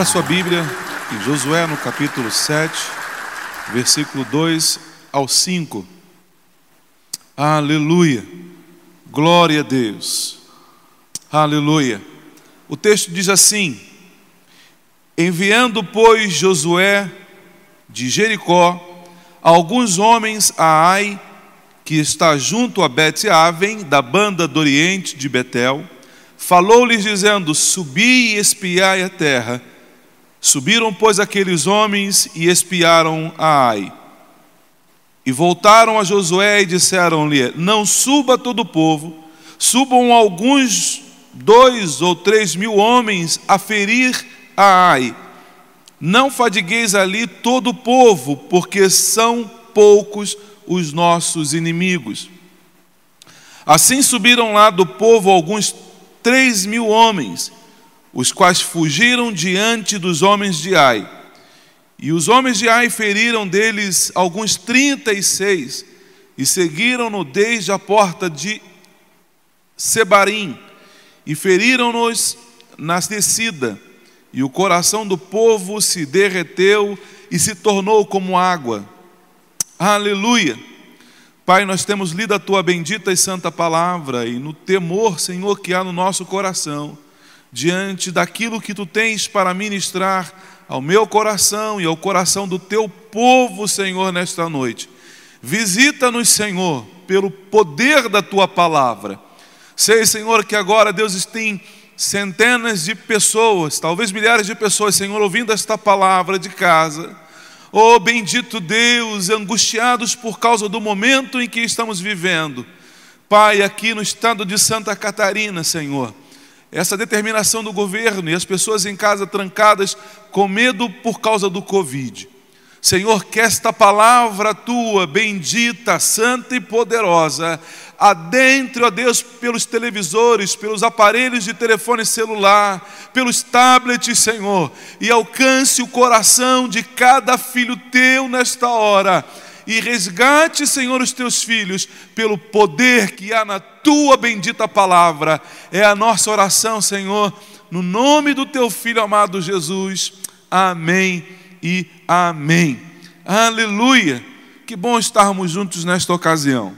Abra sua Bíblia em Josué no capítulo 7, versículo 2 ao 5. Aleluia. Glória a Deus. Aleluia. O texto diz assim: Enviando, pois, Josué de Jericó alguns homens a Ai, que está junto a Bet-Aven, da banda do oriente de Betel, falou-lhes dizendo: Subi e espiai a terra Subiram, pois, aqueles homens e espiaram a Ai. E voltaram a Josué e disseram-lhe: Não suba todo o povo, subam alguns dois ou três mil homens a ferir a Ai. Não fadigueis ali todo o povo, porque são poucos os nossos inimigos. Assim subiram lá do povo alguns três mil homens os quais fugiram diante dos homens de Ai. E os homens de Ai feriram deles alguns trinta e seis, e seguiram-no desde a porta de Sebarim, e feriram-nos na descida, e o coração do povo se derreteu e se tornou como água. Aleluia! Pai, nós temos lido a tua bendita e santa palavra, e no temor, Senhor, que há no nosso coração, diante daquilo que tu tens para ministrar ao meu coração e ao coração do teu povo, Senhor, nesta noite. Visita-nos, Senhor, pelo poder da tua palavra. Sei, Senhor, que agora Deus tem centenas de pessoas, talvez milhares de pessoas, Senhor, ouvindo esta palavra de casa. Oh, bendito Deus, angustiados por causa do momento em que estamos vivendo. Pai, aqui no estado de Santa Catarina, Senhor essa determinação do governo e as pessoas em casa trancadas com medo por causa do Covid. Senhor, que esta palavra tua, bendita, santa e poderosa, adentre, ó Deus, pelos televisores, pelos aparelhos de telefone celular, pelos tablets, Senhor, e alcance o coração de cada filho teu nesta hora e resgate, Senhor, os teus filhos pelo poder que há na tua bendita palavra. É a nossa oração, Senhor, no nome do teu filho amado Jesus. Amém e amém. Aleluia. Que bom estarmos juntos nesta ocasião.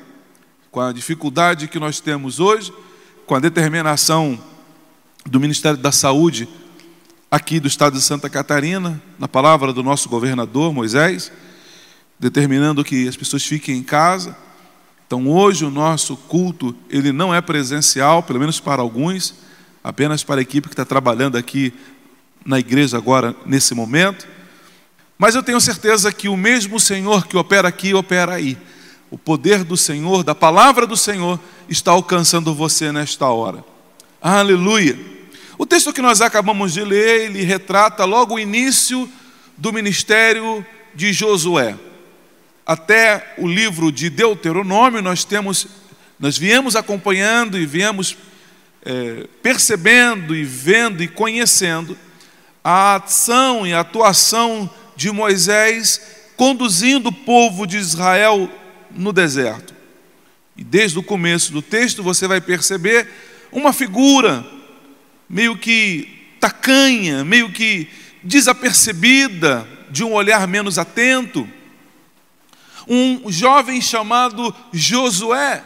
Com a dificuldade que nós temos hoje, com a determinação do Ministério da Saúde aqui do estado de Santa Catarina, na palavra do nosso governador Moisés, determinando que as pessoas fiquem em casa. Então hoje o nosso culto ele não é presencial, pelo menos para alguns, apenas para a equipe que está trabalhando aqui na igreja agora nesse momento. Mas eu tenho certeza que o mesmo Senhor que opera aqui opera aí. O poder do Senhor, da palavra do Senhor, está alcançando você nesta hora. Aleluia. O texto que nós acabamos de ler, ele retrata logo o início do ministério de Josué até o livro de Deuteronômio, nós temos, nós viemos acompanhando e viemos é, percebendo e vendo e conhecendo a ação e a atuação de Moisés conduzindo o povo de Israel no deserto. E desde o começo do texto você vai perceber uma figura meio que tacanha, meio que desapercebida, de um olhar menos atento um jovem chamado Josué.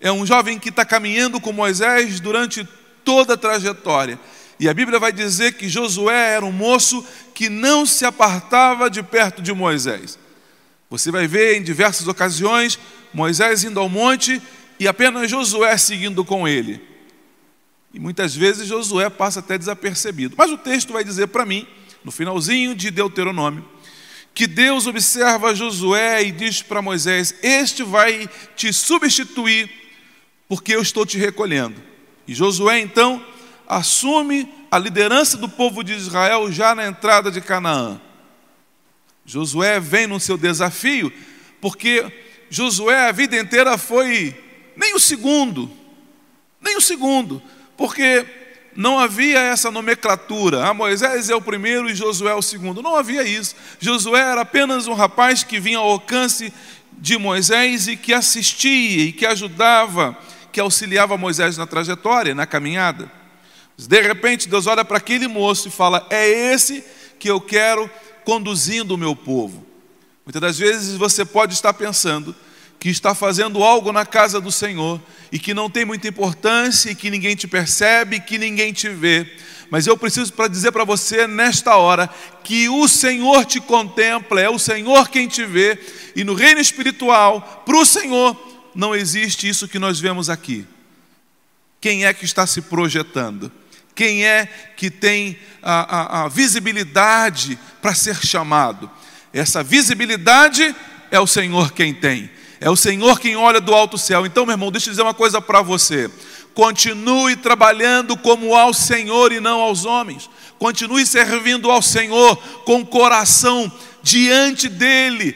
É um jovem que está caminhando com Moisés durante toda a trajetória. E a Bíblia vai dizer que Josué era um moço que não se apartava de perto de Moisés. Você vai ver em diversas ocasiões Moisés indo ao monte e apenas Josué seguindo com ele. E muitas vezes Josué passa até desapercebido. Mas o texto vai dizer para mim, no finalzinho de Deuteronômio, que Deus observa Josué e diz para Moisés: Este vai te substituir, porque eu estou te recolhendo. E Josué então assume a liderança do povo de Israel já na entrada de Canaã. Josué vem no seu desafio, porque Josué a vida inteira foi nem o segundo, nem o segundo, porque não havia essa nomenclatura. Ah, Moisés é o primeiro e Josué é o segundo. Não havia isso. Josué era apenas um rapaz que vinha ao alcance de Moisés e que assistia e que ajudava, que auxiliava Moisés na trajetória, na caminhada. De repente, Deus olha para aquele moço e fala: É esse que eu quero conduzindo o meu povo. Muitas das vezes você pode estar pensando que está fazendo algo na casa do Senhor e que não tem muita importância e que ninguém te percebe, que ninguém te vê. Mas eu preciso para dizer para você nesta hora que o Senhor te contempla, é o Senhor quem te vê, e no reino espiritual, para o Senhor, não existe isso que nós vemos aqui. Quem é que está se projetando? Quem é que tem a, a, a visibilidade para ser chamado? Essa visibilidade é o Senhor quem tem. É o Senhor quem olha do alto céu. Então, meu irmão, deixa eu dizer uma coisa para você. Continue trabalhando como ao Senhor e não aos homens. Continue servindo ao Senhor com o coração diante dEle,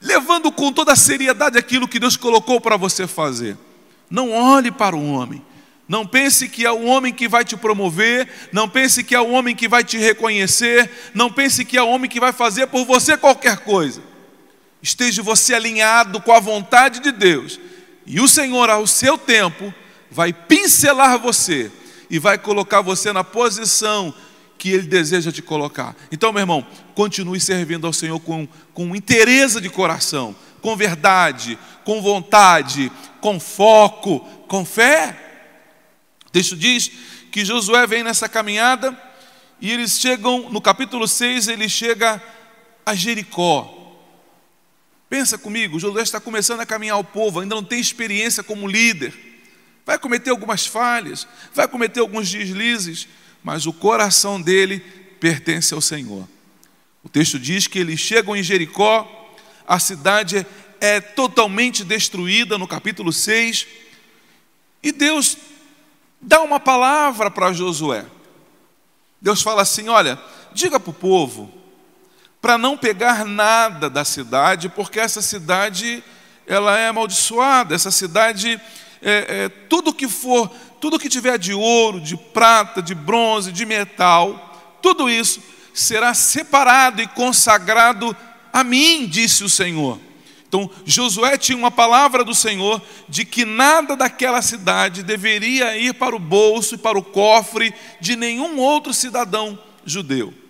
levando com toda a seriedade aquilo que Deus colocou para você fazer. Não olhe para o homem. Não pense que é o homem que vai te promover, não pense que é o homem que vai te reconhecer, não pense que é o homem que vai fazer por você qualquer coisa esteja você alinhado com a vontade de Deus, e o Senhor, ao seu tempo, vai pincelar você e vai colocar você na posição que Ele deseja te colocar. Então, meu irmão, continue servindo ao Senhor com, com interesse de coração, com verdade, com vontade, com foco, com fé. O texto diz que Josué vem nessa caminhada e eles chegam, no capítulo 6, ele chega a Jericó. Pensa comigo, Josué está começando a caminhar o povo, ainda não tem experiência como líder. Vai cometer algumas falhas, vai cometer alguns deslizes, mas o coração dele pertence ao Senhor. O texto diz que eles chegam em Jericó, a cidade é totalmente destruída no capítulo 6, e Deus dá uma palavra para Josué. Deus fala assim: Olha, diga para o povo para não pegar nada da cidade, porque essa cidade ela é amaldiçoada, essa cidade, é, é, tudo que for, tudo que tiver de ouro, de prata, de bronze, de metal, tudo isso será separado e consagrado a mim, disse o Senhor. Então, Josué tinha uma palavra do Senhor de que nada daquela cidade deveria ir para o bolso e para o cofre de nenhum outro cidadão judeu.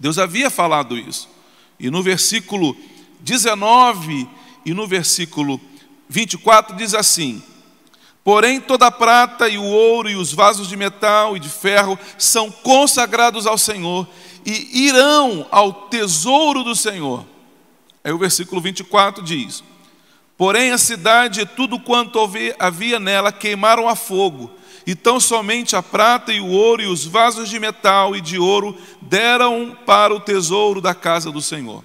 Deus havia falado isso. E no versículo 19 e no versículo 24 diz assim: Porém, toda a prata e o ouro e os vasos de metal e de ferro são consagrados ao Senhor e irão ao tesouro do Senhor. Aí o versículo 24 diz: Porém, a cidade e tudo quanto havia nela queimaram a fogo, então somente a prata e o ouro e os vasos de metal e de ouro deram para o tesouro da casa do Senhor.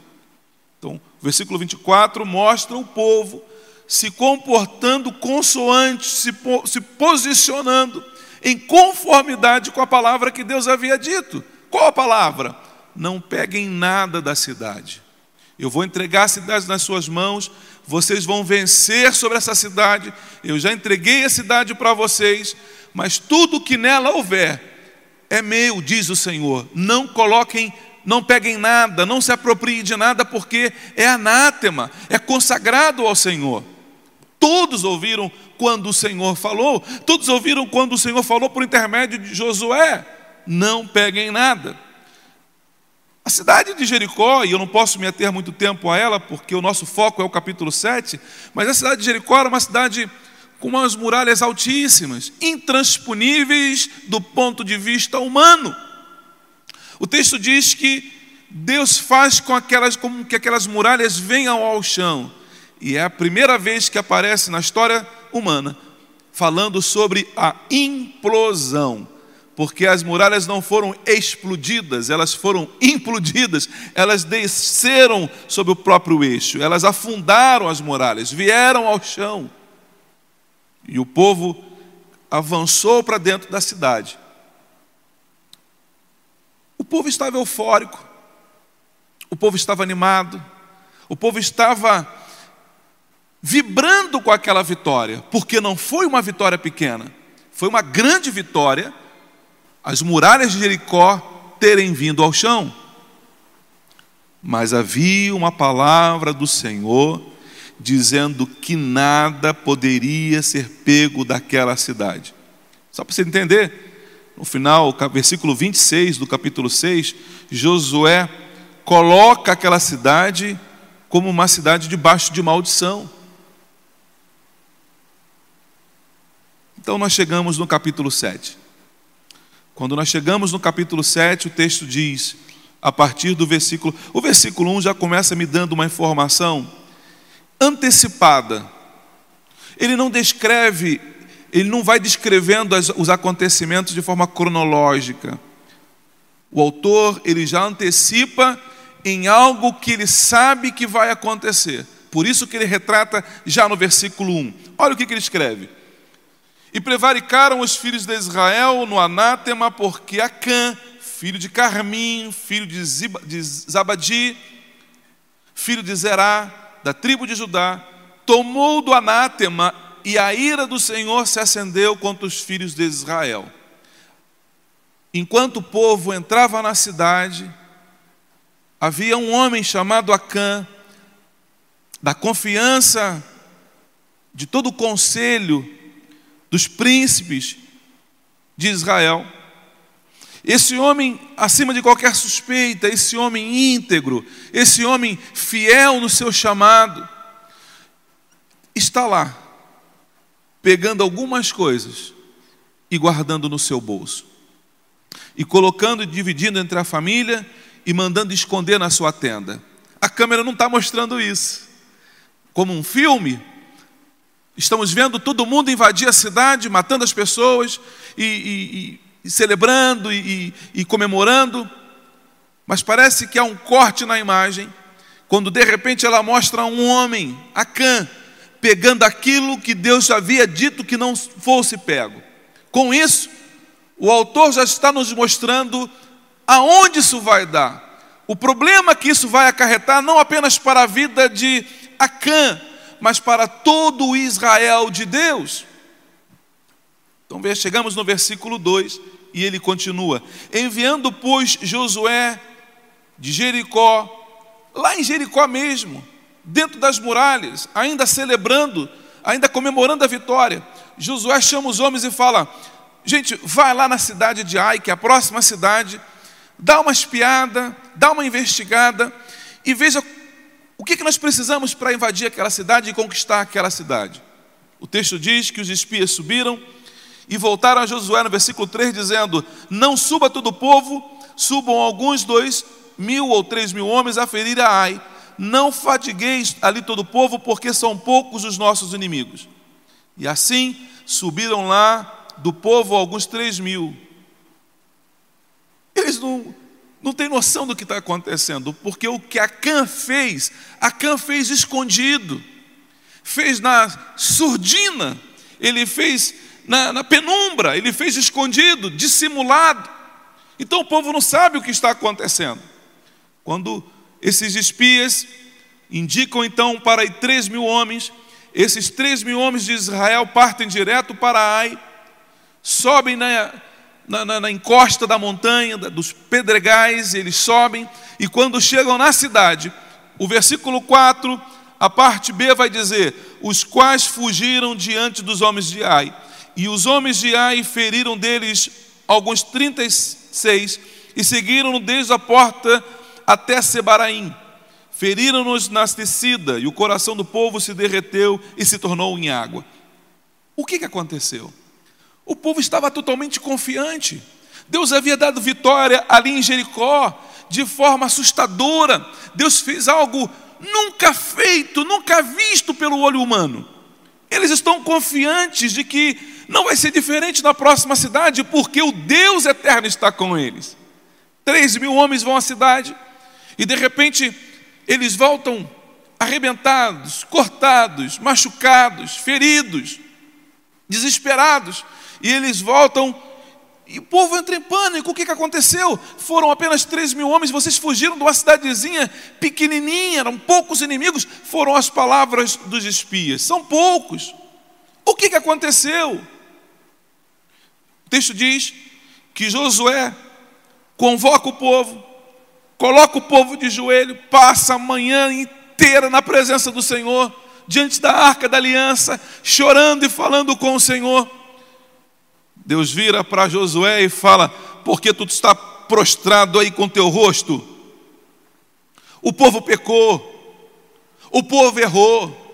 Então, o versículo 24 mostra o povo se comportando consoante, se, se posicionando em conformidade com a palavra que Deus havia dito. Qual a palavra? Não peguem nada da cidade. Eu vou entregar a cidade nas suas mãos, vocês vão vencer sobre essa cidade. Eu já entreguei a cidade para vocês, mas tudo que nela houver é meu, diz o Senhor. Não coloquem, não peguem nada, não se apropriem de nada, porque é anátema, é consagrado ao Senhor. Todos ouviram quando o Senhor falou, todos ouviram quando o Senhor falou por intermédio de Josué: não peguem nada. A cidade de Jericó, e eu não posso me ater muito tempo a ela, porque o nosso foco é o capítulo 7, mas a cidade de Jericó era uma cidade com umas muralhas altíssimas, intransponíveis do ponto de vista humano. O texto diz que Deus faz com, aquelas, que aquelas muralhas venham ao chão. E é a primeira vez que aparece na história humana falando sobre a implosão. porque as muralhas não foram explodidas, elas foram implodidas, elas desceram sobre o próprio eixo, elas afundaram as muralhas, vieram ao chão. E o povo avançou para dentro da cidade. O povo estava eufórico, o povo estava animado, o povo estava vibrando com aquela vitória, porque não foi uma vitória pequena, foi uma grande vitória as muralhas de Jericó terem vindo ao chão. Mas havia uma palavra do Senhor dizendo que nada poderia ser pego daquela cidade. Só para você entender, no final, versículo 26 do capítulo 6, Josué coloca aquela cidade como uma cidade debaixo de maldição. Então nós chegamos no capítulo 7. Quando nós chegamos no capítulo 7, o texto diz, a partir do versículo. O versículo 1 já começa me dando uma informação antecipada. Ele não descreve, ele não vai descrevendo as, os acontecimentos de forma cronológica. O autor, ele já antecipa em algo que ele sabe que vai acontecer. Por isso que ele retrata já no versículo 1. Olha o que, que ele escreve. E prevaricaram os filhos de Israel no anátema, porque Acã, filho de Carmim, filho de, Zabadi, filho de Zerá, da tribo de Judá, tomou do anátema e a ira do Senhor se acendeu contra os filhos de Israel. Enquanto o povo entrava na cidade, havia um homem chamado Acã, da confiança de todo o conselho dos príncipes de Israel. Esse homem, acima de qualquer suspeita, esse homem íntegro, esse homem fiel no seu chamado, está lá, pegando algumas coisas e guardando no seu bolso, e colocando e dividindo entre a família e mandando esconder na sua tenda. A câmera não está mostrando isso. Como um filme, Estamos vendo todo mundo invadir a cidade, matando as pessoas e, e, e celebrando e, e comemorando. Mas parece que há um corte na imagem, quando de repente ela mostra um homem, Acã, pegando aquilo que Deus havia dito que não fosse pego. Com isso, o autor já está nos mostrando aonde isso vai dar. O problema que isso vai acarretar não apenas para a vida de Acã, mas para todo o Israel de Deus. Então chegamos no versículo 2 e ele continua: Enviando, pois, Josué de Jericó, lá em Jericó mesmo, dentro das muralhas, ainda celebrando, ainda comemorando a vitória, Josué chama os homens e fala: Gente, vai lá na cidade de Ai, que é a próxima cidade, dá uma espiada, dá uma investigada e veja o que, que nós precisamos para invadir aquela cidade e conquistar aquela cidade? O texto diz que os espias subiram e voltaram a Josué no versículo 3, dizendo: Não suba todo o povo, subam alguns dois mil ou três mil homens a ferir a Ai. Não fadigueis ali todo o povo, porque são poucos os nossos inimigos. E assim subiram lá do povo alguns três mil. Eles não, não tem noção do que está acontecendo, porque o que Acã fez, Acã fez escondido, fez na surdina, ele fez na, na penumbra, ele fez escondido, dissimulado. Então o povo não sabe o que está acontecendo. Quando esses espias indicam então para três mil homens, esses três mil homens de Israel partem direto para Ai, sobem na, na, na, na encosta da montanha, dos pedregais, eles sobem, e quando chegam na cidade, o versículo 4, a parte B vai dizer: os quais fugiram diante dos homens de Ai. E os homens de Ai feriram deles alguns 36 e seguiram desde a porta até Sebaraim. Feriram-nos na tecida e o coração do povo se derreteu e se tornou em água. O que, que aconteceu? O povo estava totalmente confiante. Deus havia dado vitória ali em Jericó de forma assustadora. Deus fez algo nunca feito, nunca visto pelo olho humano. Eles estão confiantes de que não vai ser diferente na próxima cidade, porque o Deus eterno está com eles. Três mil homens vão à cidade e de repente eles voltam arrebentados, cortados, machucados, feridos, desesperados, e eles voltam e o povo entra em pânico. O que, que aconteceu? Foram apenas três mil homens, vocês fugiram de uma cidadezinha pequenininha, eram poucos inimigos. Foram as palavras dos espias: são poucos. O que, que aconteceu? O texto diz que Josué convoca o povo, coloca o povo de joelho, passa a manhã inteira na presença do Senhor, diante da arca da aliança, chorando e falando com o Senhor. Deus vira para Josué e fala: Por que tu está prostrado aí com teu rosto? O povo pecou, o povo errou,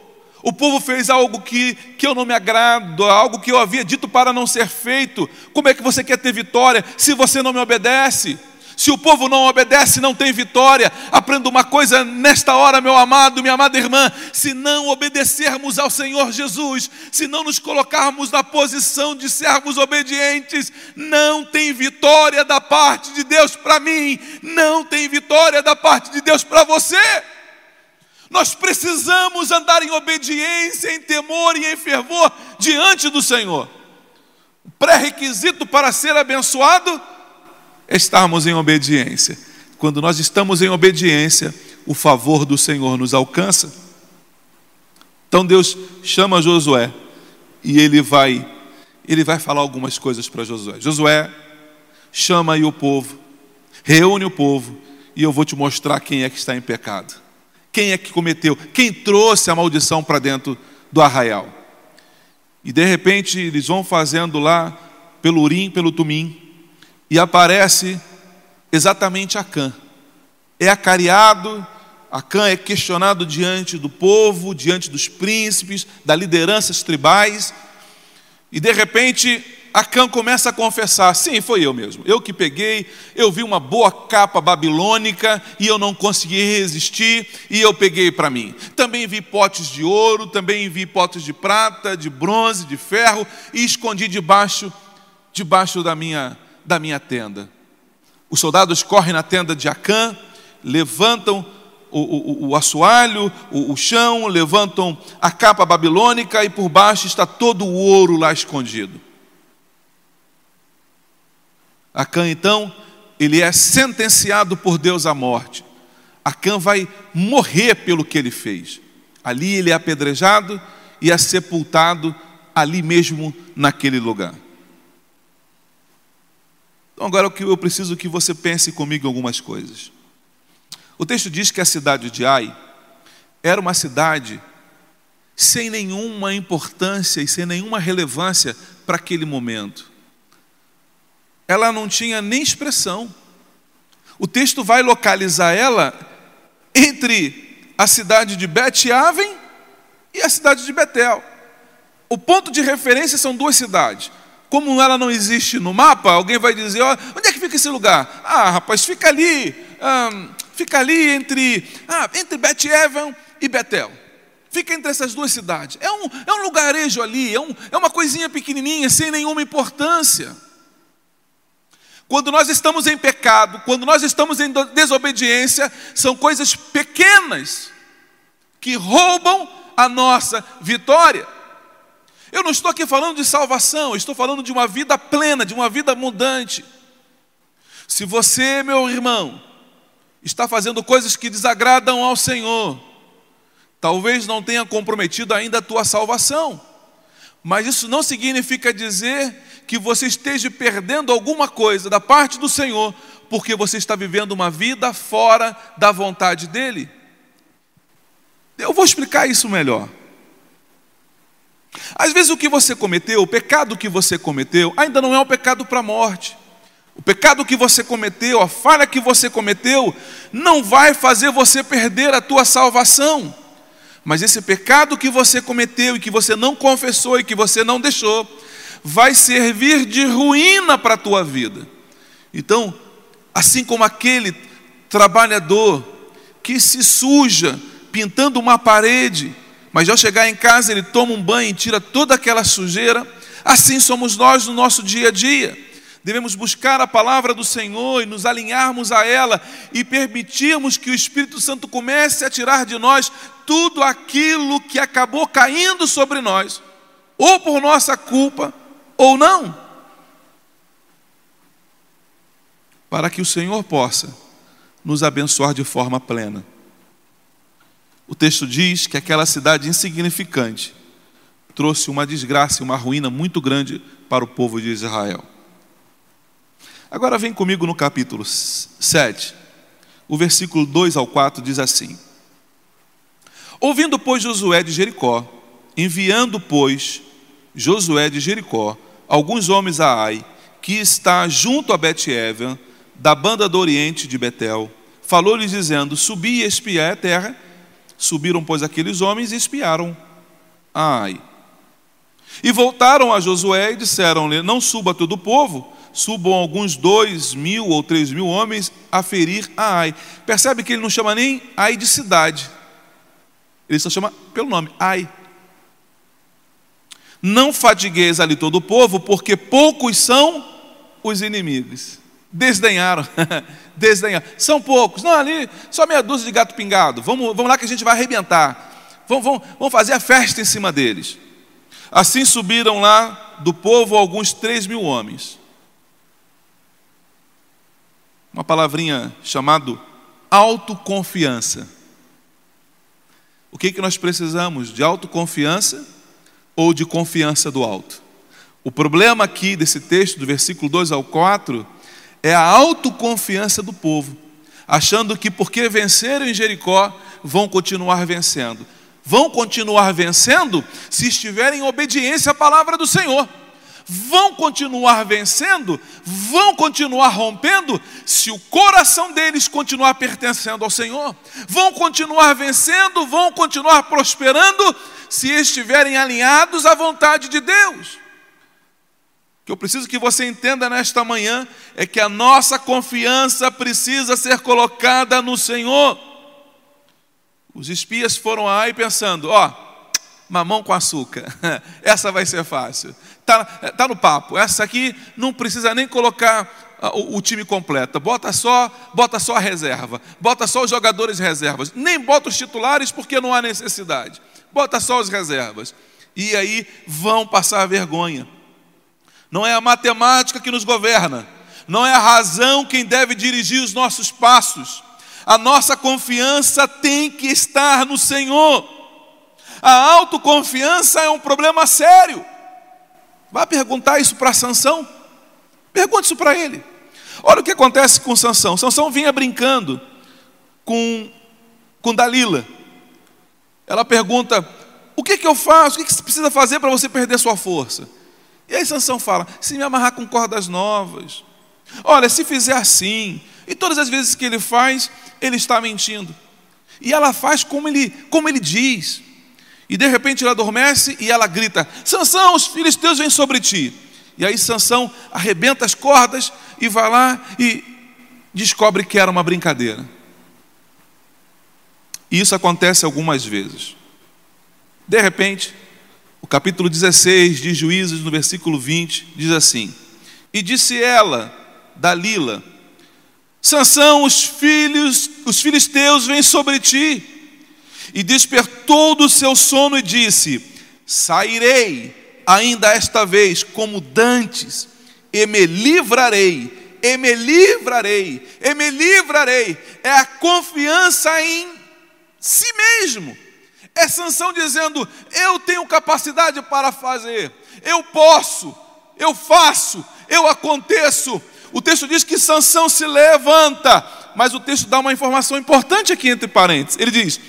o povo fez algo que, que eu não me agrado, algo que eu havia dito para não ser feito. Como é que você quer ter vitória se você não me obedece? Se o povo não obedece, não tem vitória. Aprenda uma coisa nesta hora, meu amado, minha amada irmã: se não obedecermos ao Senhor Jesus, se não nos colocarmos na posição de servos obedientes, não tem vitória da parte de Deus para mim, não tem vitória da parte de Deus para você. Nós precisamos andar em obediência, em temor e em fervor diante do Senhor. Pré-requisito para ser abençoado estarmos em obediência. Quando nós estamos em obediência, o favor do Senhor nos alcança. Então Deus chama Josué e ele vai ele vai falar algumas coisas para Josué. Josué, chama aí o povo, reúne o povo e eu vou te mostrar quem é que está em pecado. Quem é que cometeu? Quem trouxe a maldição para dentro do arraial? E de repente eles vão fazendo lá pelo Urim, pelo Tumim, e aparece exatamente Acã. É acariado, Acã é questionado diante do povo, diante dos príncipes, das lideranças tribais, e de repente Acã começa a confessar: sim, foi eu mesmo, eu que peguei, eu vi uma boa capa babilônica e eu não consegui resistir e eu peguei para mim. Também vi potes de ouro, também vi potes de prata, de bronze, de ferro e escondi debaixo, debaixo da minha da minha tenda. Os soldados correm na tenda de Acã, levantam o, o, o assoalho, o, o chão, levantam a capa babilônica e por baixo está todo o ouro lá escondido. Acã, então, ele é sentenciado por Deus à morte. Acã vai morrer pelo que ele fez. Ali ele é apedrejado e é sepultado ali mesmo naquele lugar. Então, agora eu preciso que você pense comigo em algumas coisas. O texto diz que a cidade de Ai era uma cidade sem nenhuma importância e sem nenhuma relevância para aquele momento. Ela não tinha nem expressão. O texto vai localizar ela entre a cidade de Bet-Aven e a cidade de Betel. O ponto de referência são duas cidades. Como ela não existe no mapa, alguém vai dizer: ó, onde é que fica esse lugar? Ah, rapaz, fica ali, fica ali entre, ah, entre Bet-Evan e Betel. Fica entre essas duas cidades. É um, é um lugarejo ali, é, um, é uma coisinha pequenininha, sem nenhuma importância. Quando nós estamos em pecado, quando nós estamos em desobediência, são coisas pequenas que roubam a nossa vitória. Eu não estou aqui falando de salvação, estou falando de uma vida plena, de uma vida mudante. Se você, meu irmão, está fazendo coisas que desagradam ao Senhor, talvez não tenha comprometido ainda a tua salvação, mas isso não significa dizer que você esteja perdendo alguma coisa da parte do Senhor, porque você está vivendo uma vida fora da vontade dEle. Eu vou explicar isso melhor. Às vezes o que você cometeu, o pecado que você cometeu, ainda não é um pecado para a morte. O pecado que você cometeu, a falha que você cometeu, não vai fazer você perder a tua salvação. Mas esse pecado que você cometeu e que você não confessou e que você não deixou, vai servir de ruína para a tua vida. Então, assim como aquele trabalhador que se suja pintando uma parede, mas ao chegar em casa ele toma um banho e tira toda aquela sujeira. Assim somos nós no nosso dia a dia. Devemos buscar a palavra do Senhor e nos alinharmos a ela e permitirmos que o Espírito Santo comece a tirar de nós tudo aquilo que acabou caindo sobre nós, ou por nossa culpa, ou não. Para que o Senhor possa nos abençoar de forma plena. O texto diz que aquela cidade insignificante trouxe uma desgraça e uma ruína muito grande para o povo de Israel. Agora vem comigo no capítulo 7. O versículo 2 ao 4 diz assim: Ouvindo, pois, Josué de Jericó, enviando, pois, Josué de Jericó, alguns homens a Ai, que está junto a Bet-Evan, da banda do oriente de Betel, falou-lhes dizendo: Subi e espiai a terra. Subiram, pois, aqueles homens e espiaram Ai. E voltaram a Josué e disseram-lhe: Não suba todo o povo, subam alguns dois mil ou três mil homens a ferir a Ai. Percebe que ele não chama nem Ai de cidade, ele só chama pelo nome, Ai. Não fadigueis ali todo o povo, porque poucos são os inimigos. Desdenharam, desdenharam. São poucos. Não, ali só meia dúzia de gato pingado. Vamos, vamos lá que a gente vai arrebentar. Vamos, vamos, vamos fazer a festa em cima deles. Assim subiram lá do povo alguns três mil homens uma palavrinha chamado autoconfiança. O que, que nós precisamos? De autoconfiança ou de confiança do alto? O problema aqui desse texto, do versículo 2 ao 4, é a autoconfiança do povo, achando que porque venceram em Jericó, vão continuar vencendo. Vão continuar vencendo se estiverem em obediência à palavra do Senhor vão continuar vencendo, vão continuar rompendo, se o coração deles continuar pertencendo ao Senhor, vão continuar vencendo, vão continuar prosperando, se estiverem alinhados à vontade de Deus. O que eu preciso que você entenda nesta manhã é que a nossa confiança precisa ser colocada no Senhor. Os espias foram aí pensando: ó, mamão com açúcar, essa vai ser fácil está tá no papo. Essa aqui não precisa nem colocar ah, o, o, time completo. Bota só, bota só a reserva. Bota só os jogadores reservas. Nem bota os titulares porque não há necessidade. Bota só os reservas. E aí vão passar vergonha. Não é a matemática que nos governa. Não é a razão quem deve dirigir os nossos passos. A nossa confiança tem que estar no Senhor. A autoconfiança é um problema sério. Vá perguntar isso para Sansão. Pergunte isso para ele. Olha o que acontece com Sansão. Sansão vinha brincando com, com Dalila. Ela pergunta: O que, que eu faço? O que, que você precisa fazer para você perder sua força? E aí Sansão fala: Se me amarrar com cordas novas. Olha, se fizer assim. E todas as vezes que ele faz, ele está mentindo. E ela faz como ele, como ele diz. E de repente ela adormece e ela grita: Sansão, os filisteus vêm sobre ti. E aí Sansão arrebenta as cordas e vai lá e descobre que era uma brincadeira. E isso acontece algumas vezes. De repente, o capítulo 16 de Juízes, no versículo 20, diz assim: E disse ela, Dalila, Sansão, os filhos, os filisteus vêm sobre ti. E despertou do seu sono e disse: Sairei ainda esta vez como dantes, e me livrarei, e me livrarei, e me livrarei. É a confiança em si mesmo. É Sansão dizendo: Eu tenho capacidade para fazer, eu posso, eu faço, eu aconteço. O texto diz que Sansão se levanta, mas o texto dá uma informação importante aqui entre parênteses. Ele diz: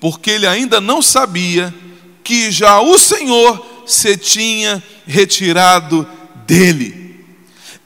porque ele ainda não sabia que já o Senhor se tinha retirado dele.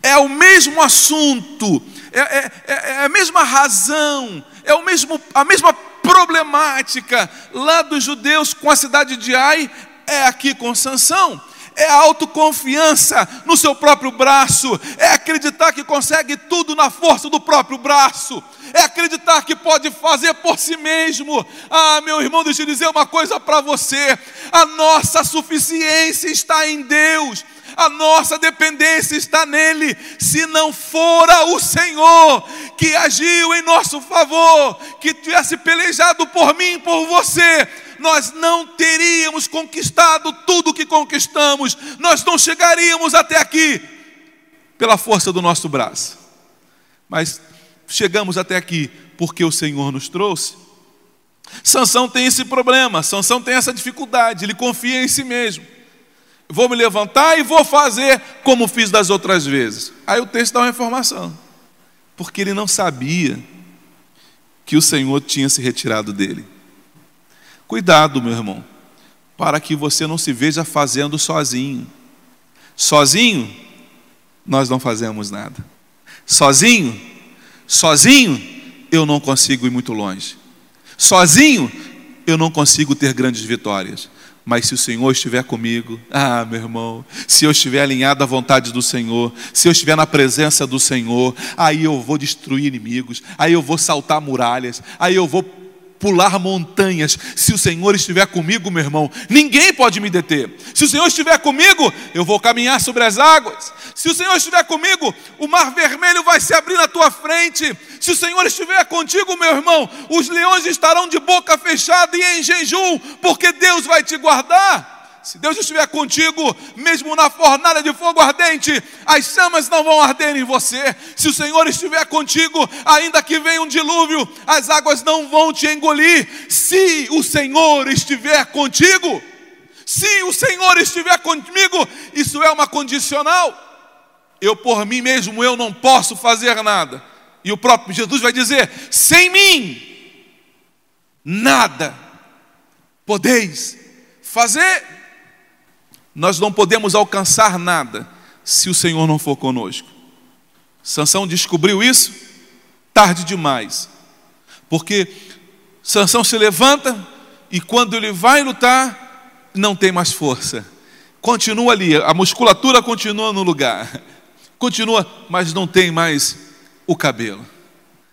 É o mesmo assunto, é, é, é, é a mesma razão, é o mesmo, a mesma problemática lá dos judeus com a cidade de Ai, é aqui com Sansão. é a autoconfiança no seu próprio braço, é acreditar que consegue tudo na força do próprio braço, é acreditar que pode fazer por si mesmo. Ah, meu irmão, deixa eu dizer uma coisa para você: a nossa suficiência está em Deus a nossa dependência está nele. Se não fora o Senhor que agiu em nosso favor, que tivesse pelejado por mim, por você, nós não teríamos conquistado tudo o que conquistamos, nós não chegaríamos até aqui pela força do nosso braço. Mas chegamos até aqui porque o Senhor nos trouxe. Sansão tem esse problema, Sansão tem essa dificuldade, ele confia em si mesmo. Vou me levantar e vou fazer como fiz das outras vezes. Aí o texto dá uma informação. Porque ele não sabia que o Senhor tinha se retirado dele. Cuidado, meu irmão, para que você não se veja fazendo sozinho. Sozinho, nós não fazemos nada. Sozinho, sozinho, eu não consigo ir muito longe. Sozinho, eu não consigo ter grandes vitórias. Mas se o Senhor estiver comigo, ah, meu irmão, se eu estiver alinhado à vontade do Senhor, se eu estiver na presença do Senhor, aí eu vou destruir inimigos, aí eu vou saltar muralhas, aí eu vou pular montanhas. Se o Senhor estiver comigo, meu irmão, ninguém pode me deter. Se o Senhor estiver comigo, eu vou caminhar sobre as águas. Se o Senhor estiver comigo, o mar vermelho vai se abrir na tua frente. Se o Senhor estiver contigo, meu irmão, os leões estarão de boca fechada e em jejum, porque Deus vai te guardar. Se Deus estiver contigo, mesmo na fornalha de fogo ardente, as chamas não vão arder em você. Se o Senhor estiver contigo, ainda que venha um dilúvio, as águas não vão te engolir. Se o Senhor estiver contigo, se o Senhor estiver comigo, isso é uma condicional. Eu por mim mesmo eu não posso fazer nada. E o próprio Jesus vai dizer: sem mim nada podeis fazer. Nós não podemos alcançar nada se o Senhor não for conosco. Sansão descobriu isso tarde demais. Porque Sansão se levanta e quando ele vai lutar, não tem mais força. Continua ali, a musculatura continua no lugar. Continua, mas não tem mais o cabelo.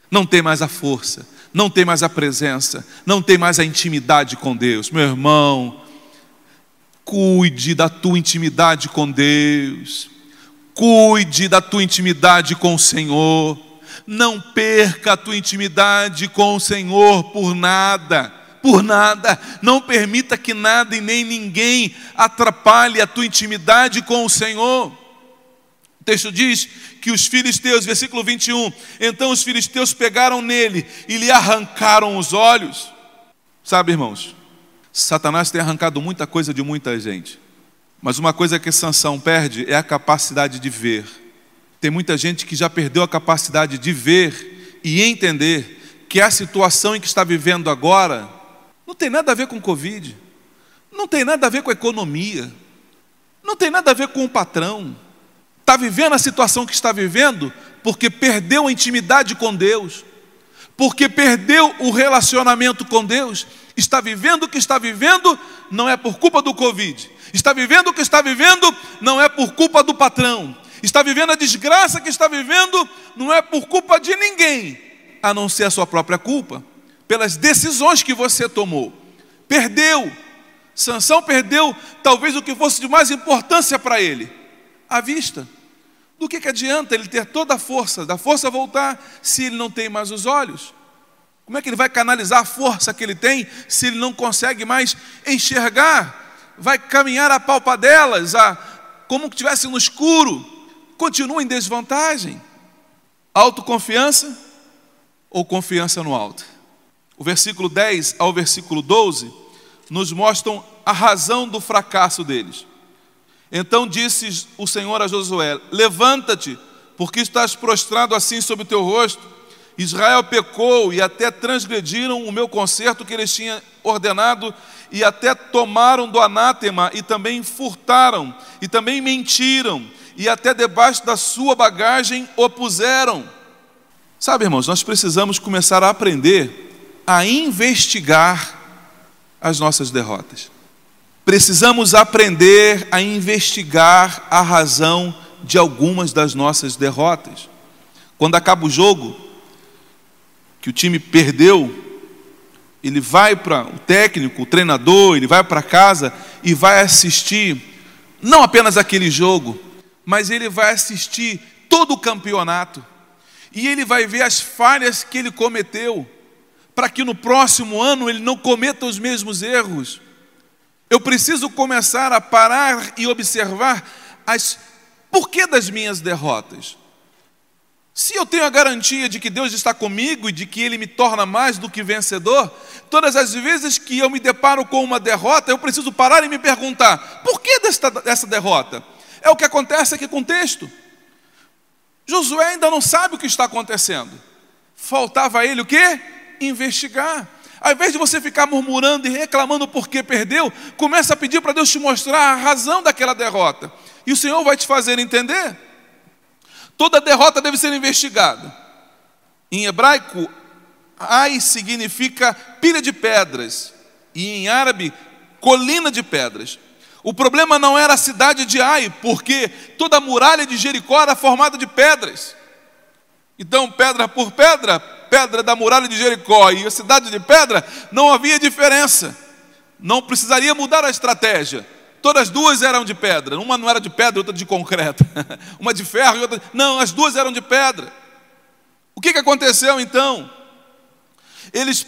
Não tem mais a força, não tem mais a presença, não tem mais a intimidade com Deus. Meu irmão, Cuide da tua intimidade com Deus. Cuide da tua intimidade com o Senhor. Não perca a tua intimidade com o Senhor por nada. Por nada. Não permita que nada e nem ninguém atrapalhe a tua intimidade com o Senhor. O texto diz que os filisteus, versículo 21, então os filisteus pegaram nele e lhe arrancaram os olhos. Sabe, irmãos, Satanás tem arrancado muita coisa de muita gente. Mas uma coisa que Sansão perde é a capacidade de ver. Tem muita gente que já perdeu a capacidade de ver e entender que a situação em que está vivendo agora não tem nada a ver com Covid, não tem nada a ver com a economia, não tem nada a ver com o patrão. Está vivendo a situação que está vivendo porque perdeu a intimidade com Deus, porque perdeu o relacionamento com Deus está vivendo o que está vivendo, não é por culpa do Covid. Está vivendo o que está vivendo, não é por culpa do patrão. Está vivendo a desgraça que está vivendo, não é por culpa de ninguém, a não ser a sua própria culpa, pelas decisões que você tomou. Perdeu. Sansão perdeu talvez o que fosse de mais importância para ele, a vista. Do que, que adianta ele ter toda a força, da força voltar, se ele não tem mais os olhos? Como é que ele vai canalizar a força que ele tem se ele não consegue mais enxergar? Vai caminhar a palpa delas, a, como que estivesse no escuro. Continua em desvantagem. Autoconfiança ou confiança no alto? O versículo 10 ao versículo 12 nos mostram a razão do fracasso deles. Então disse o Senhor a Josué: Levanta-te, porque estás prostrado assim sobre o teu rosto Israel pecou e até transgrediram o meu conserto que eles tinham ordenado, e até tomaram do anátema, e também furtaram, e também mentiram, e até debaixo da sua bagagem o puseram. Sabe, irmãos, nós precisamos começar a aprender a investigar as nossas derrotas. precisamos aprender a investigar a razão de algumas das nossas derrotas. Quando acaba o jogo, que o time perdeu, ele vai para o técnico, o treinador, ele vai para casa e vai assistir não apenas aquele jogo, mas ele vai assistir todo o campeonato. E ele vai ver as falhas que ele cometeu, para que no próximo ano ele não cometa os mesmos erros. Eu preciso começar a parar e observar as porquê das minhas derrotas. Se eu tenho a garantia de que Deus está comigo e de que Ele me torna mais do que vencedor, todas as vezes que eu me deparo com uma derrota, eu preciso parar e me perguntar: por que desta, dessa derrota? É o que acontece aqui com o texto. Josué ainda não sabe o que está acontecendo. Faltava a ele o quê? Investigar. Ao invés de você ficar murmurando e reclamando porque perdeu, começa a pedir para Deus te mostrar a razão daquela derrota. E o Senhor vai te fazer entender. Toda derrota deve ser investigada. Em hebraico, Ai significa pilha de pedras, e em árabe, colina de pedras. O problema não era a cidade de Ai, porque toda a muralha de Jericó era formada de pedras. Então, pedra por pedra, pedra da muralha de Jericó e a cidade de pedra, não havia diferença. Não precisaria mudar a estratégia. Todas as duas eram de pedra. Uma não era de pedra, outra de concreto. Uma de ferro e outra. Não, as duas eram de pedra. O que, que aconteceu então? Eles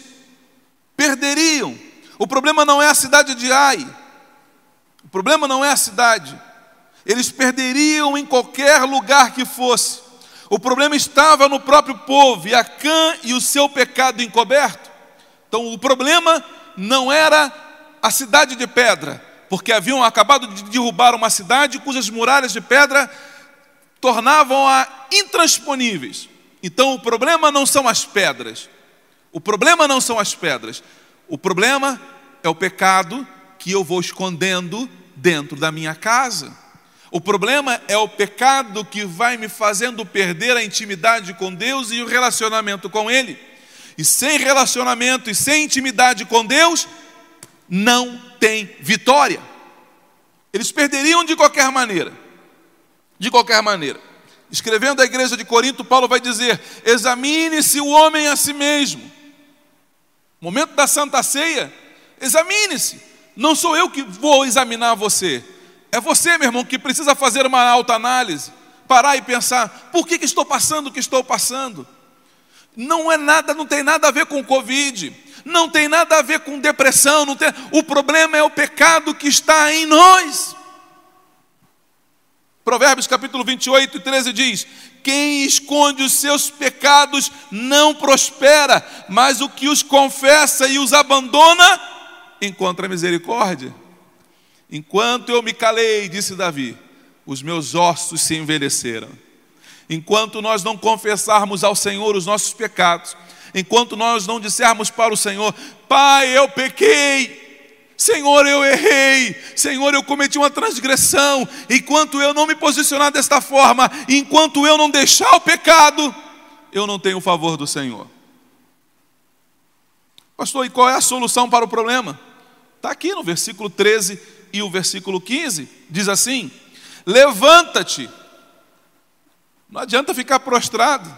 perderiam. O problema não é a cidade de Ai. O problema não é a cidade. Eles perderiam em qualquer lugar que fosse. O problema estava no próprio povo, e Acã e o seu pecado encoberto. Então o problema não era a cidade de pedra, porque haviam acabado de derrubar uma cidade cujas muralhas de pedra tornavam-a intransponíveis. Então o problema não são as pedras. O problema não são as pedras. O problema é o pecado que eu vou escondendo dentro da minha casa. O problema é o pecado que vai me fazendo perder a intimidade com Deus e o relacionamento com Ele. E sem relacionamento e sem intimidade com Deus, não tem vitória. Eles perderiam de qualquer maneira. De qualquer maneira. Escrevendo à igreja de Corinto, Paulo vai dizer: examine-se o homem a si mesmo. Momento da Santa Ceia, examine-se. Não sou eu que vou examinar você. É você, meu irmão, que precisa fazer uma alta análise, parar e pensar: por que, que estou passando o que estou passando? Não é nada, não tem nada a ver com Covid, não tem nada a ver com depressão, não tem, o problema é o pecado que está em nós. Provérbios capítulo 28 e 13 diz: Quem esconde os seus pecados não prospera, mas o que os confessa e os abandona encontra misericórdia. Enquanto eu me calei, disse Davi, os meus ossos se envelheceram. Enquanto nós não confessarmos ao Senhor os nossos pecados, enquanto nós não dissermos para o Senhor, Pai, eu pequei, Senhor, eu errei, Senhor, eu cometi uma transgressão, enquanto eu não me posicionar desta forma, enquanto eu não deixar o pecado, eu não tenho o favor do Senhor. Pastor, e qual é a solução para o problema? Está aqui no versículo 13 e o versículo 15, diz assim: Levanta-te. Não adianta ficar prostrado,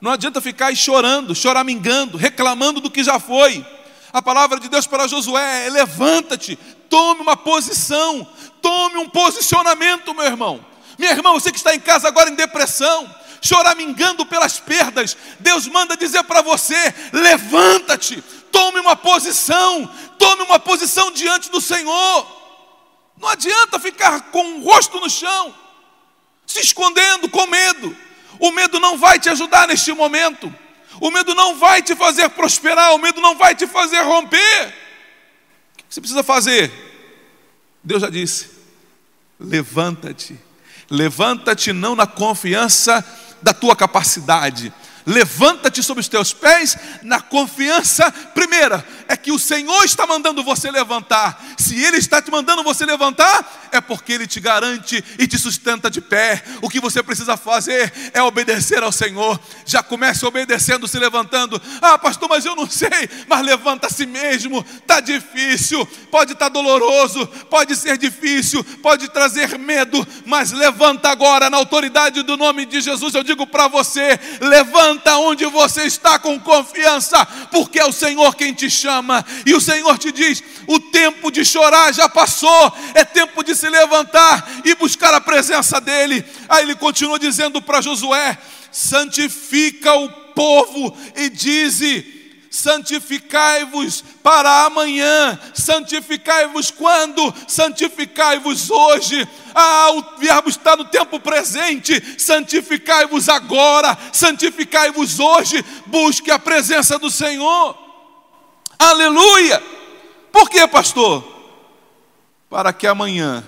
não adianta ficar chorando, choramingando, reclamando do que já foi. A palavra de Deus para Josué é: levanta-te, tome uma posição, tome um posicionamento, meu irmão. Minha irmã, você que está em casa agora em depressão, choramingando pelas perdas, Deus manda dizer para você: levanta-te, tome uma posição, Tome uma posição diante do Senhor. Não adianta ficar com o rosto no chão, se escondendo com medo. O medo não vai te ajudar neste momento. O medo não vai te fazer prosperar. O medo não vai te fazer romper. O que você precisa fazer? Deus já disse: levanta-te. Levanta-te não na confiança da tua capacidade. Levanta-te sobre os teus pés na confiança, primeira, é que o Senhor está mandando você levantar. Se Ele está te mandando você levantar, é porque Ele te garante e te sustenta de pé. O que você precisa fazer é obedecer ao Senhor. Já comece obedecendo, se levantando. Ah, pastor, mas eu não sei. Mas levanta a si mesmo. Está difícil, pode estar tá doloroso, pode ser difícil, pode trazer medo, mas levanta agora na autoridade do nome de Jesus. Eu digo para você: levanta onde você está com confiança, porque é o Senhor quem te chama. E o Senhor te diz: o tempo de chorar já passou, é tempo de se levantar e buscar a presença dEle. Aí ele continua dizendo para Josué: santifica o povo e dize santificai-vos para amanhã, santificai-vos quando? Santificai-vos hoje. Ah, o verbo está no tempo presente. Santificai-vos agora, santificai-vos hoje. Busque a presença do Senhor. Aleluia! Por que, pastor? Para que amanhã,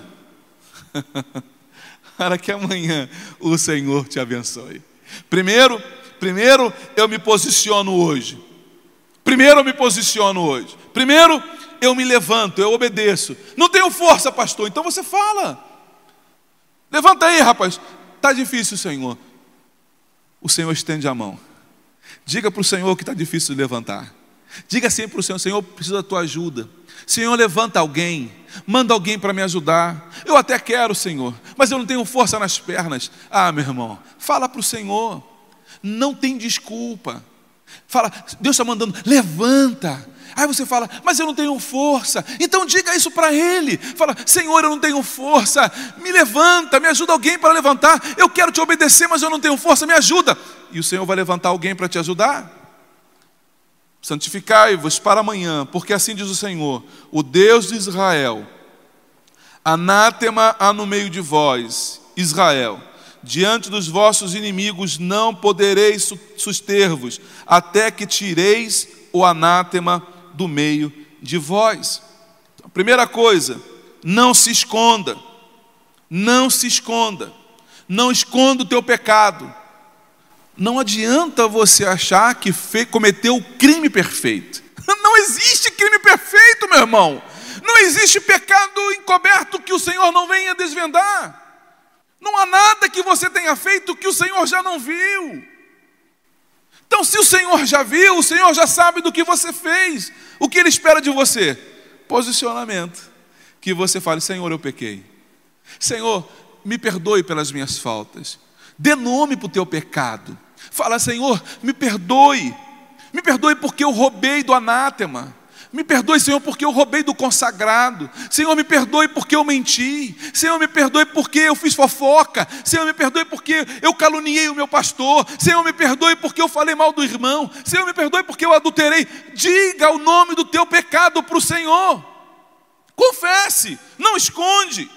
para que amanhã o Senhor te abençoe. Primeiro, primeiro eu me posiciono hoje. Primeiro eu me posiciono hoje. Primeiro eu me levanto, eu obedeço. Não tenho força, pastor. Então você fala. Levanta aí, rapaz. Está difícil, Senhor. O Senhor estende a mão. Diga para o Senhor que está difícil de levantar. Diga sempre para o Senhor: Senhor, preciso da tua ajuda. Senhor, levanta alguém, manda alguém para me ajudar. Eu até quero, Senhor, mas eu não tenho força nas pernas. Ah, meu irmão, fala para o Senhor. Não tem desculpa. Fala, Deus está mandando, levanta. Aí você fala, mas eu não tenho força. Então diga isso para Ele. Fala, Senhor, eu não tenho força. Me levanta, me ajuda alguém para levantar. Eu quero te obedecer, mas eu não tenho força. Me ajuda. E o Senhor vai levantar alguém para te ajudar. Santificai-vos para amanhã, porque assim diz o Senhor, o Deus de Israel. Anátema há no meio de vós, Israel diante dos vossos inimigos não podereis suster-vos, até que tireis o anátema do meio de vós. Então, primeira coisa, não se esconda, não se esconda, não esconda o teu pecado. Não adianta você achar que cometeu o crime perfeito. Não existe crime perfeito, meu irmão. Não existe pecado encoberto que o Senhor não venha desvendar. Não há nada que você tenha feito que o Senhor já não viu. Então, se o Senhor já viu, o Senhor já sabe do que você fez. O que Ele espera de você? Posicionamento. Que você fale: Senhor, eu pequei. Senhor, me perdoe pelas minhas faltas. Dê nome para o teu pecado. Fala, Senhor, me perdoe. Me perdoe porque eu roubei do anátema. Me perdoe, Senhor, porque eu roubei do consagrado. Senhor, me perdoe porque eu menti. Senhor, me perdoe porque eu fiz fofoca. Senhor, me perdoe porque eu caluniei o meu pastor. Senhor, me perdoe porque eu falei mal do irmão. Senhor, me perdoe porque eu adulterei. Diga o nome do teu pecado para o Senhor. Confesse, não esconde.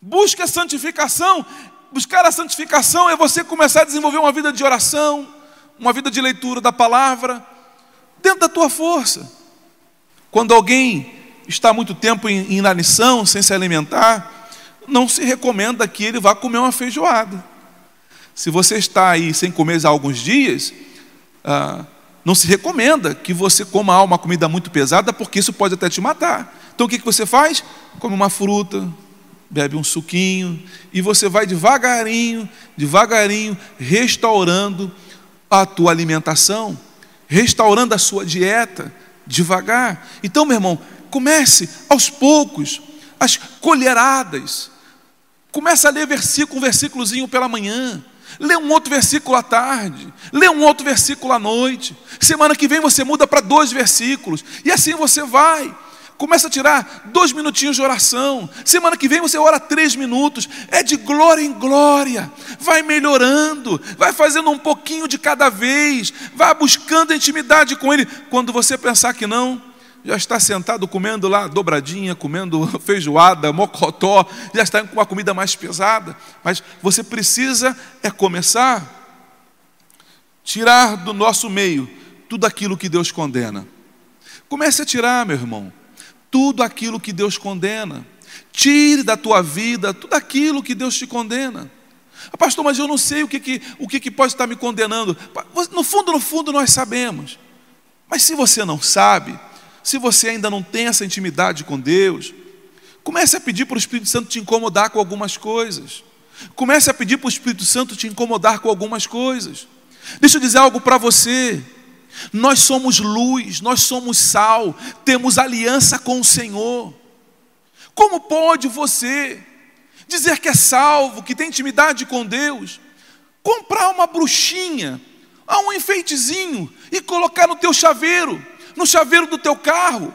Busque a santificação. Buscar a santificação é você começar a desenvolver uma vida de oração, uma vida de leitura da palavra, dentro da tua força. Quando alguém está muito tempo em inanição, sem se alimentar, não se recomenda que ele vá comer uma feijoada. Se você está aí sem comer há alguns dias, ah, não se recomenda que você coma uma comida muito pesada, porque isso pode até te matar. Então o que, você faz? Come uma fruta, bebe um suquinho, e você vai devagarinho, devagarinho, restaurando a tua alimentação, restaurando a sua dieta, devagar. Então, meu irmão, comece aos poucos, as colheradas. Comece a ler versículo, um versículozinho pela manhã. Lê um outro versículo à tarde, lê um outro versículo à noite. Semana que vem você muda para dois versículos, e assim você vai. Começa a tirar dois minutinhos de oração. Semana que vem você ora três minutos. É de glória em glória. Vai melhorando. Vai fazendo um pouquinho de cada vez. Vai buscando intimidade com Ele. Quando você pensar que não, já está sentado comendo lá dobradinha, comendo feijoada, mocotó, já está com uma comida mais pesada. Mas você precisa é começar tirar do nosso meio tudo aquilo que Deus condena. Comece a tirar, meu irmão tudo aquilo que Deus condena. Tire da tua vida tudo aquilo que Deus te condena. Ah, pastor, mas eu não sei o que, que, o que, que pode estar me condenando. No fundo, no fundo, nós sabemos. Mas se você não sabe, se você ainda não tem essa intimidade com Deus, comece a pedir para o Espírito Santo te incomodar com algumas coisas. Comece a pedir para o Espírito Santo te incomodar com algumas coisas. Deixa eu dizer algo para você. Nós somos luz, nós somos sal, temos aliança com o Senhor. Como pode você dizer que é salvo, que tem intimidade com Deus, comprar uma bruxinha, um enfeitezinho e colocar no teu chaveiro, no chaveiro do teu carro?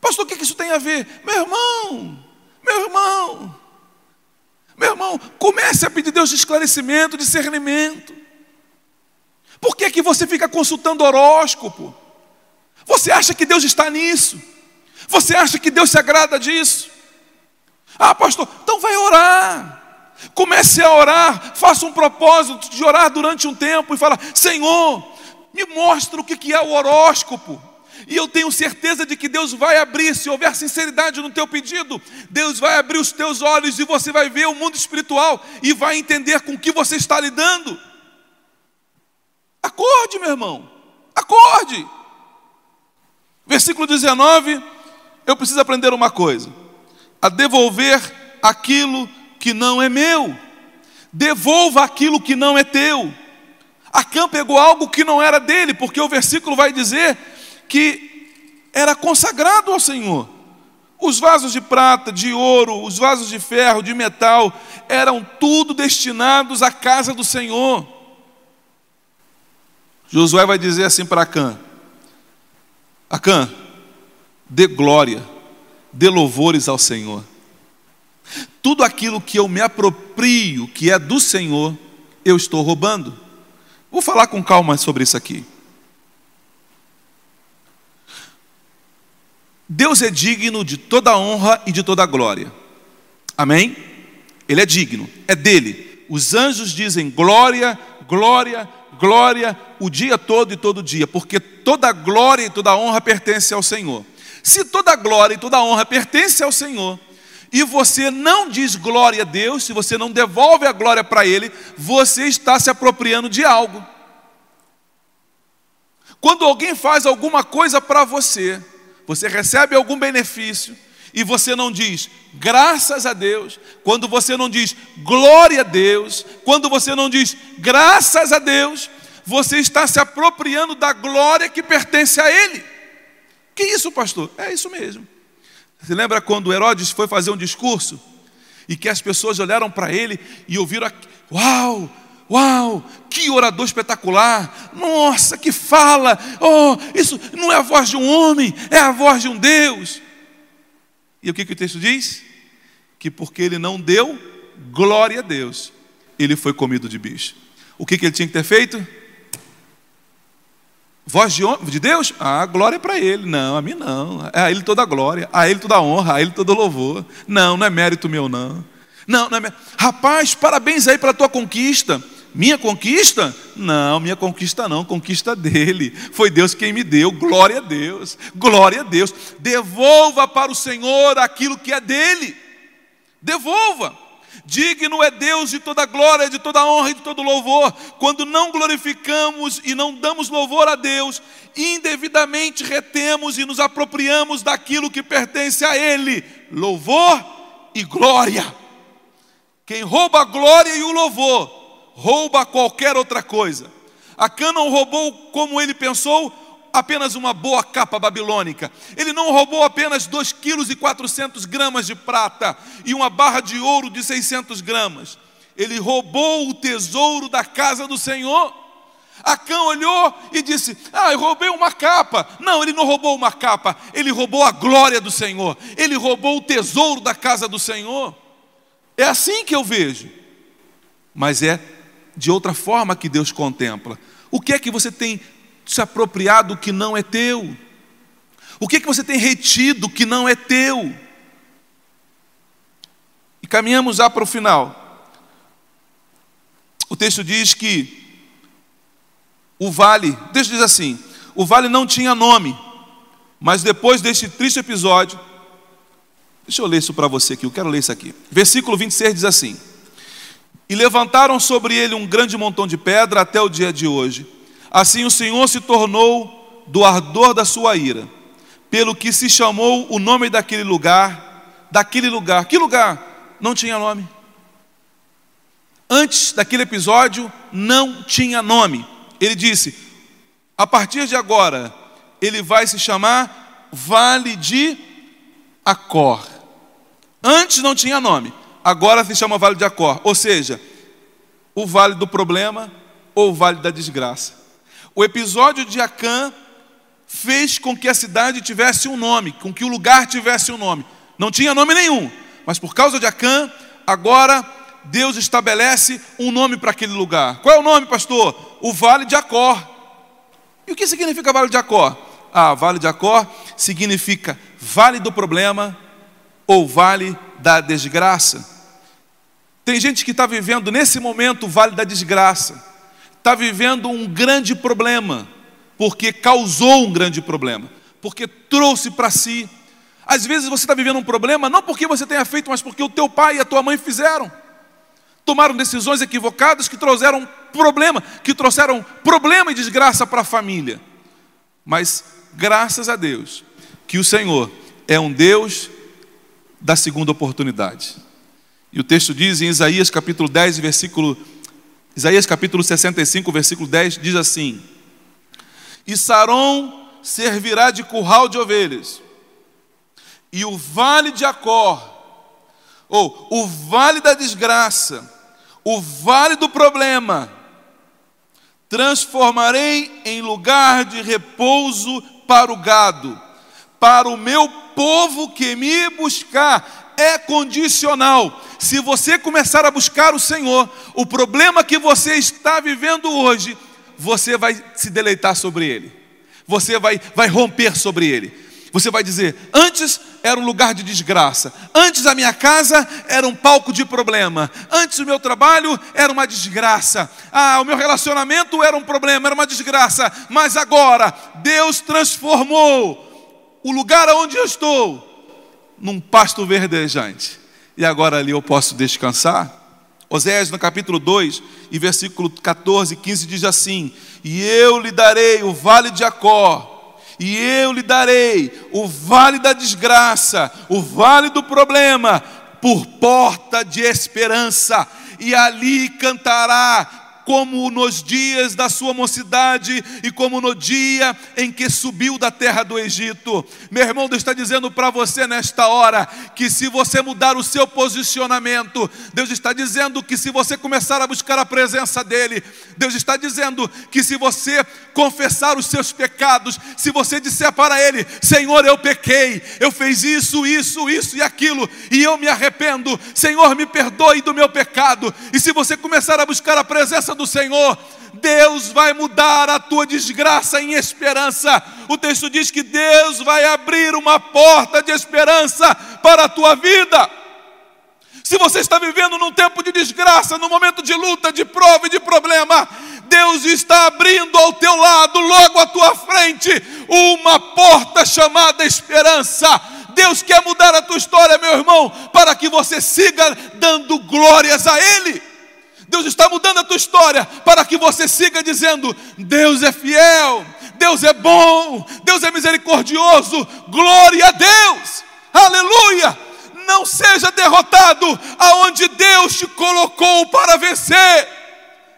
Pastor, o que isso tem a ver? Meu irmão, meu irmão, meu irmão, comece a pedir Deus de esclarecimento, discernimento. Por que, que você fica consultando horóscopo? Você acha que Deus está nisso? Você acha que Deus se agrada disso? Ah, pastor, então vai orar. Comece a orar, faça um propósito de orar durante um tempo e fala: Senhor, me mostra o que é o horóscopo. E eu tenho certeza de que Deus vai abrir, se houver sinceridade no teu pedido, Deus vai abrir os teus olhos e você vai ver o mundo espiritual e vai entender com que você está lidando. Acorde, meu irmão, acorde. Versículo 19, eu preciso aprender uma coisa: a devolver aquilo que não é meu. Devolva aquilo que não é teu. Acã pegou algo que não era dele, porque o versículo vai dizer que era consagrado ao Senhor. Os vasos de prata, de ouro, os vasos de ferro, de metal, eram tudo destinados à casa do Senhor. Josué vai dizer assim para Acã: Acã, dê glória, dê louvores ao Senhor. Tudo aquilo que eu me aproprio, que é do Senhor, eu estou roubando. Vou falar com calma sobre isso aqui. Deus é digno de toda honra e de toda glória. Amém? Ele é digno, é dele. Os anjos dizem glória, glória, glória o dia todo e todo dia, porque toda glória e toda honra pertence ao Senhor. Se toda glória e toda honra pertence ao Senhor, e você não diz glória a Deus, se você não devolve a glória para Ele, você está se apropriando de algo. Quando alguém faz alguma coisa para você, você recebe algum benefício, e você não diz graças a Deus, quando você não diz glória a Deus, quando você não diz graças a Deus, você está se apropriando da glória que pertence a Ele. Que isso, pastor? É isso mesmo. Você lembra quando Herodes foi fazer um discurso e que as pessoas olharam para ele e ouviram: Uau, uau, que orador espetacular! Nossa, que fala! Oh, isso não é a voz de um homem, é a voz de um Deus. E o que, que o texto diz? Que porque ele não deu glória a Deus, ele foi comido de bicho. O que, que ele tinha que ter feito? Voz de, de Deus? Ah, glória para Ele. Não, a mim não. É a Ele toda a glória, a Ele toda a honra, a Ele todo louvor. Não, não é mérito meu, não. Não, não é mérito. Rapaz, parabéns aí pela tua conquista. Minha conquista? Não, minha conquista não, conquista dele. Foi Deus quem me deu. Glória a Deus. Glória a Deus. Devolva para o Senhor aquilo que é dele. Devolva. Digno é Deus de toda glória, de toda honra e de todo louvor. Quando não glorificamos e não damos louvor a Deus, indevidamente retemos e nos apropriamos daquilo que pertence a Ele: louvor e glória. Quem rouba a glória e o louvor, rouba qualquer outra coisa. Acã não roubou como ele pensou, apenas uma boa capa babilônica. Ele não roubou apenas 2 quilos e 400 gramas de prata e uma barra de ouro de 600 gramas. Ele roubou o tesouro da casa do Senhor. Acã olhou e disse: Ah, eu roubei uma capa. Não, ele não roubou uma capa, ele roubou a glória do Senhor, ele roubou o tesouro da casa do Senhor. É assim que eu vejo, mas é de outra forma que Deus contempla. O que é que você tem se apropriar do que não é teu? O que, é que você tem retido que não é teu? E caminhamos já para o final. O texto diz que o vale, o texto diz assim: o vale não tinha nome, mas depois deste triste episódio, deixa eu ler isso para você aqui, eu quero ler isso aqui. Versículo 26 diz assim: E levantaram sobre ele um grande montão de pedra até o dia de hoje Assim o Senhor se tornou do ardor da sua ira. pelo que se chamou o nome daquele lugar, daquele lugar. Que lugar? Não tinha nome. Antes daquele episódio, não tinha nome. Ele disse: a partir de agora, ele vai se chamar Vale de Acor. Antes não tinha nome, agora se chama Vale de Acor. Ou seja, o vale do problema ou o vale da desgraça. O episódio de Acã fez com que a cidade tivesse um nome, com que o lugar tivesse um nome. Não tinha nome nenhum, mas por causa de Acã, agora Deus estabelece um nome para aquele lugar. Qual é o nome, pastor? O Vale de Acor. E o que significa Vale de Acor? Ah, Vale de Acor significa Vale do Problema ou Vale da Desgraça. Tem gente que está vivendo nesse momento o Vale da Desgraça, está vivendo um grande problema, porque causou um grande problema, porque trouxe para si. Às vezes você está vivendo um problema não porque você tenha feito, mas porque o teu pai e a tua mãe fizeram tomaram decisões equivocadas que trouxeram problema, que trouxeram problema e desgraça para a família. Mas graças a Deus que o Senhor é um Deus da segunda oportunidade. E o texto diz em Isaías capítulo 10, versículo Isaías capítulo 65, versículo 10 diz assim: E Saron servirá de curral de ovelhas, e o vale de Acor ou o vale da desgraça, o vale do problema, transformarei em lugar de repouso para o gado, para o meu povo que me buscar. É condicional. Se você começar a buscar o Senhor, o problema que você está vivendo hoje, você vai se deleitar sobre ele, você vai, vai romper sobre ele. Você vai dizer: antes era um lugar de desgraça, antes a minha casa era um palco de problema, antes o meu trabalho era uma desgraça, ah, o meu relacionamento era um problema, era uma desgraça, mas agora Deus transformou o lugar onde eu estou num pasto verdejante, e agora ali eu posso descansar. Oséias no capítulo 2 e versículo 14 e 15 diz assim: E eu lhe darei o vale de Jacó e eu lhe darei o vale da desgraça, o vale do problema, por porta de esperança, e ali cantará como nos dias da sua mocidade e como no dia em que subiu da terra do Egito. Meu irmão, Deus está dizendo para você nesta hora que se você mudar o seu posicionamento, Deus está dizendo que se você começar a buscar a presença dEle, Deus está dizendo que se você confessar os seus pecados, se você disser para Ele: Senhor, eu pequei, eu fiz isso, isso, isso e aquilo, e eu me arrependo, Senhor, me perdoe do meu pecado, e se você começar a buscar a presença do Senhor, Deus vai mudar a tua desgraça em esperança. O texto diz que Deus vai abrir uma porta de esperança para a tua vida. Se você está vivendo num tempo de desgraça, num momento de luta, de prova e de problema, Deus está abrindo ao teu lado, logo à tua frente, uma porta chamada esperança. Deus quer mudar a tua história, meu irmão, para que você siga dando glórias a Ele. Deus está mudando a tua história para que você siga dizendo: Deus é fiel, Deus é bom, Deus é misericordioso, glória a Deus, aleluia. Não seja derrotado aonde Deus te colocou para vencer.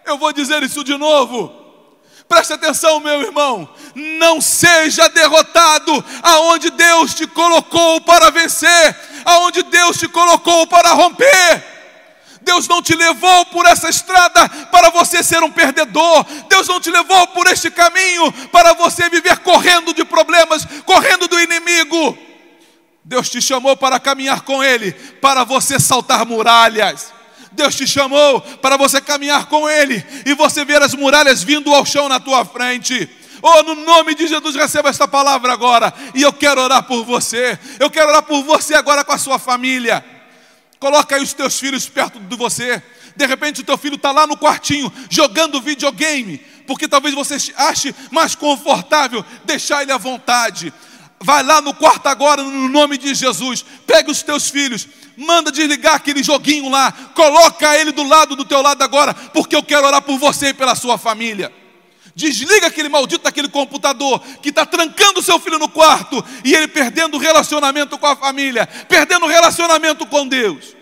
Eu vou dizer isso de novo. Preste atenção, meu irmão. Não seja derrotado aonde Deus te colocou para vencer, aonde Deus te colocou para romper. Deus não te levou por essa estrada para você ser um perdedor. Deus não te levou por este caminho para você viver correndo de problemas, correndo do inimigo. Deus te chamou para caminhar com Ele, para você saltar muralhas. Deus te chamou para você caminhar com Ele e você ver as muralhas vindo ao chão na tua frente. Oh, no nome de Jesus, receba esta palavra agora. E eu quero orar por você. Eu quero orar por você agora com a sua família. Coloca aí os teus filhos perto de você. De repente o teu filho está lá no quartinho jogando videogame, porque talvez você ache mais confortável deixar ele à vontade. Vai lá no quarto agora, no nome de Jesus. Pega os teus filhos, manda desligar aquele joguinho lá, coloca ele do lado do teu lado agora, porque eu quero orar por você e pela sua família. Desliga aquele maldito daquele computador que está trancando seu filho no quarto e ele perdendo o relacionamento com a família, perdendo o relacionamento com Deus.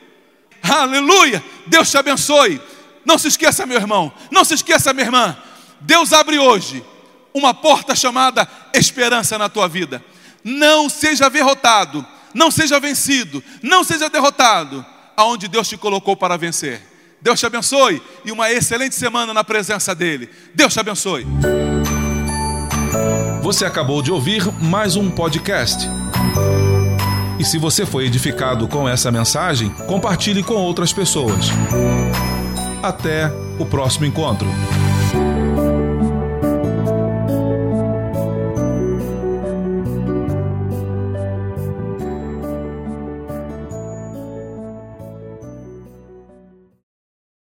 Aleluia! Deus te abençoe. Não se esqueça, meu irmão, não se esqueça, minha irmã. Deus abre hoje uma porta chamada esperança na tua vida. Não seja derrotado, não seja vencido, não seja derrotado aonde Deus te colocou para vencer. Deus te abençoe e uma excelente semana na presença dEle. Deus te abençoe. Você acabou de ouvir mais um podcast. E se você foi edificado com essa mensagem, compartilhe com outras pessoas. Até o próximo encontro.